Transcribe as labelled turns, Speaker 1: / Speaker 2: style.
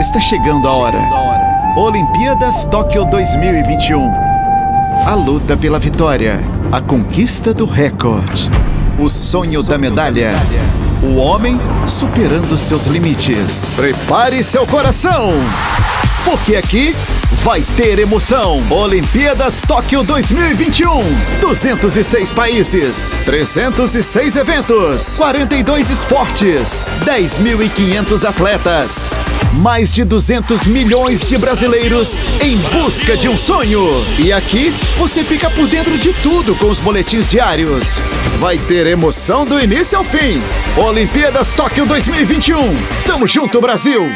Speaker 1: Está chegando a hora. Olimpíadas Tóquio 2021. A luta pela vitória. A conquista do recorde. O sonho da medalha. O homem superando seus limites. Prepare seu coração! Porque aqui vai ter emoção. Olimpíadas Tóquio 2021. 206 países, 306 eventos, 42 esportes, 10.500 atletas. Mais de 200 milhões de brasileiros em busca de um sonho. E aqui você fica por dentro de tudo com os boletins diários. Vai ter emoção do início ao fim. Olimpíadas Tóquio 2021. Tamo junto, Brasil!